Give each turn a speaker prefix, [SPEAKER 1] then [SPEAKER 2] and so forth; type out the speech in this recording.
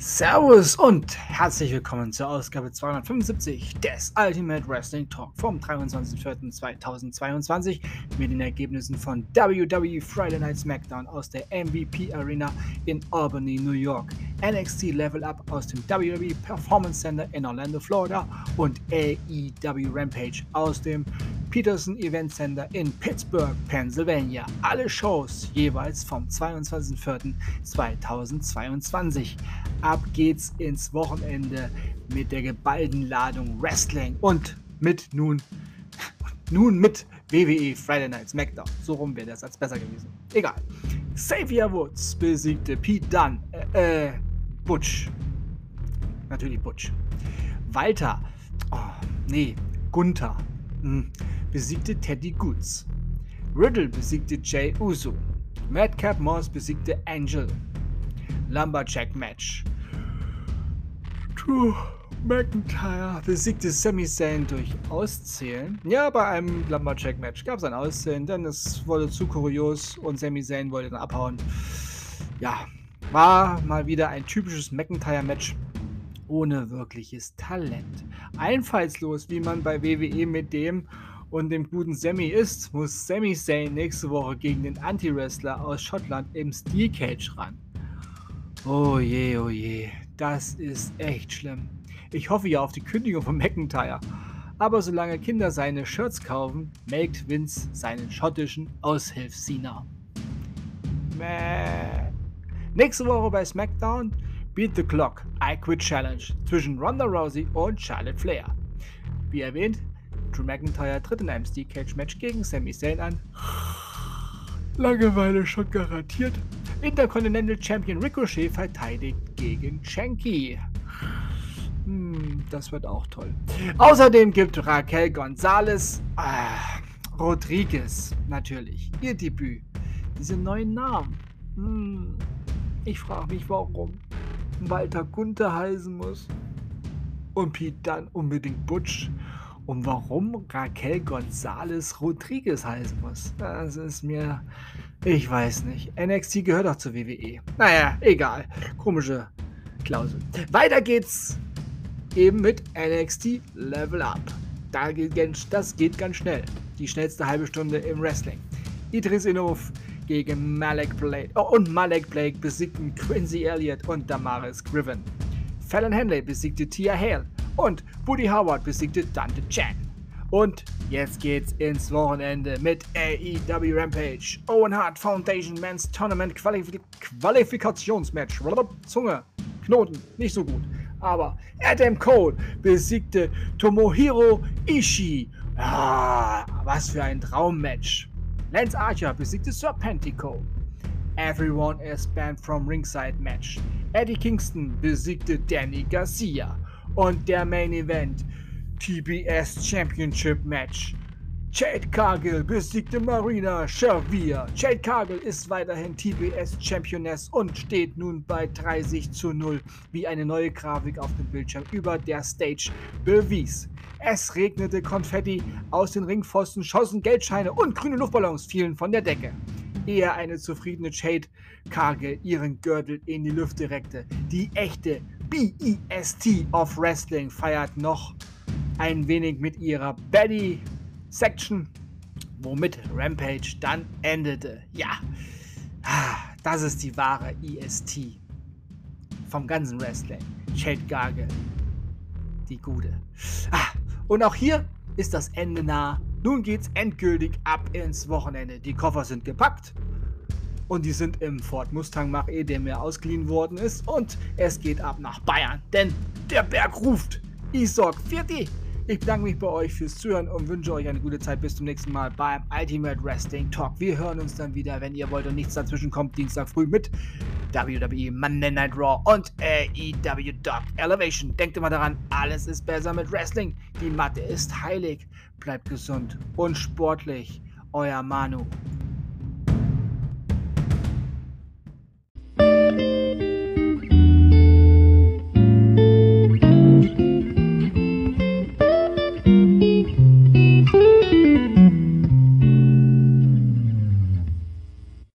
[SPEAKER 1] Servus und herzlich willkommen zur Ausgabe 275 des Ultimate Wrestling Talk vom 23.04.2022 mit den Ergebnissen von WWE Friday Night SmackDown aus der MVP Arena in Albany, New York, NXT Level Up aus dem WWE Performance Center in Orlando, Florida und AEW Rampage aus dem Peterson Event Center in Pittsburgh, Pennsylvania. Alle Shows jeweils vom 22.04.2022. Ab geht's ins Wochenende mit der geballten Ladung Wrestling und mit nun, nun mit WWE Friday Night SmackDown. So rum wäre das als besser gewesen. Egal. Xavier Woods besiegte Pete Dunn. Äh, äh Butch. Natürlich Butch. Walter. Oh, nee, Gunther. Hm besiegte Teddy Goods. Riddle besiegte Jay Uso. Madcap Moss besiegte Angel. Lumberjack Match. Drew McIntyre besiegte Sami Zayn durch Auszählen. Ja, bei einem Lumberjack Match gab es ein Auszählen, denn es wurde zu kurios und Sami Zayn wollte dann abhauen. Ja, war mal wieder ein typisches McIntyre Match ohne wirkliches Talent. Einfallslos, wie man bei WWE mit dem und dem guten Sammy ist, muss Sammy Zayn nächste Woche gegen den Anti-Wrestler aus Schottland im Steel Cage ran. Oh je, oh je, das ist echt schlimm. Ich hoffe ja auf die Kündigung von McIntyre. Aber solange Kinder seine Shirts kaufen, melkt Vince seinen schottischen Aushilfsiener. Mäh. Nächste Woche bei SmackDown Beat the Clock I Quit Challenge zwischen Ronda Rousey und Charlotte Flair. Wie erwähnt, Drew McIntyre tritt in einem Steel Cage Match gegen Sami Zayn an. Langeweile schon garantiert. Intercontinental Champion Ricochet verteidigt gegen Shanky. Hm, das wird auch toll. Außerdem gibt Raquel Gonzalez, äh, Rodriguez natürlich, ihr Debüt. Diese neuen Namen. Hm, ich frage mich, warum Walter Gunther heißen muss und Pete dann unbedingt Butch und warum Raquel González Rodriguez heißen muss, das ist mir. Ich weiß nicht. NXT gehört auch zur WWE. Naja, egal. Komische Klausel. Weiter geht's eben mit NXT Level Up. Das geht ganz schnell. Die schnellste halbe Stunde im Wrestling. Idris Inhofe gegen Malek Blake. Oh, und Malek Blake besiegten Quincy Elliott und Damaris Griffin. Fallon Henley besiegte Tia Hale und Woody Howard besiegte Dante Chan. Und jetzt geht's ins Wochenende mit AEW Rampage. Owen Hart Foundation Men's Tournament Qualif Qualifikationsmatch. Zunge, Knoten, nicht so gut. Aber Adam Cole besiegte Tomohiro Ishii. Ah, was für ein Traummatch. Lance Archer besiegte Serpentico. Everyone is banned from ringside match. Eddie Kingston besiegte Danny Garcia. Und der Main Event TBS Championship Match. Jade Cargill besiegte Marina Shavir. Jade Cargill ist weiterhin TBS Championess und steht nun bei 30 zu 0, wie eine neue Grafik auf dem Bildschirm über der Stage bewies. Es regnete Konfetti aus den Ringpfosten, schossen Geldscheine und grüne Luftballons fielen von der Decke. Ehe eine zufriedene Jade Cargill ihren Gürtel in die Lüfte reckte. Die echte BEST of Wrestling feiert noch ein wenig mit ihrer Betty Section, womit Rampage dann endete. Ja, das ist die wahre EST vom ganzen Wrestling. Shade Garge, die Gute. Ah, und auch hier ist das Ende nah. Nun geht's endgültig ab ins Wochenende. Die Koffer sind gepackt. Und die sind im Ford Mustang Mach-E, der mir ausgeliehen worden ist. Und es geht ab nach Bayern, denn der Berg ruft. Für die. Ich bedanke mich bei euch fürs Zuhören und wünsche euch eine gute Zeit. Bis zum nächsten Mal beim Ultimate Wrestling Talk. Wir hören uns dann wieder, wenn ihr wollt und nichts dazwischen kommt, Dienstag früh mit WWE Monday Night Raw und AEW Dark Elevation. Denkt immer daran, alles ist besser mit Wrestling. Die Matte ist heilig. Bleibt gesund und sportlich. Euer Manu.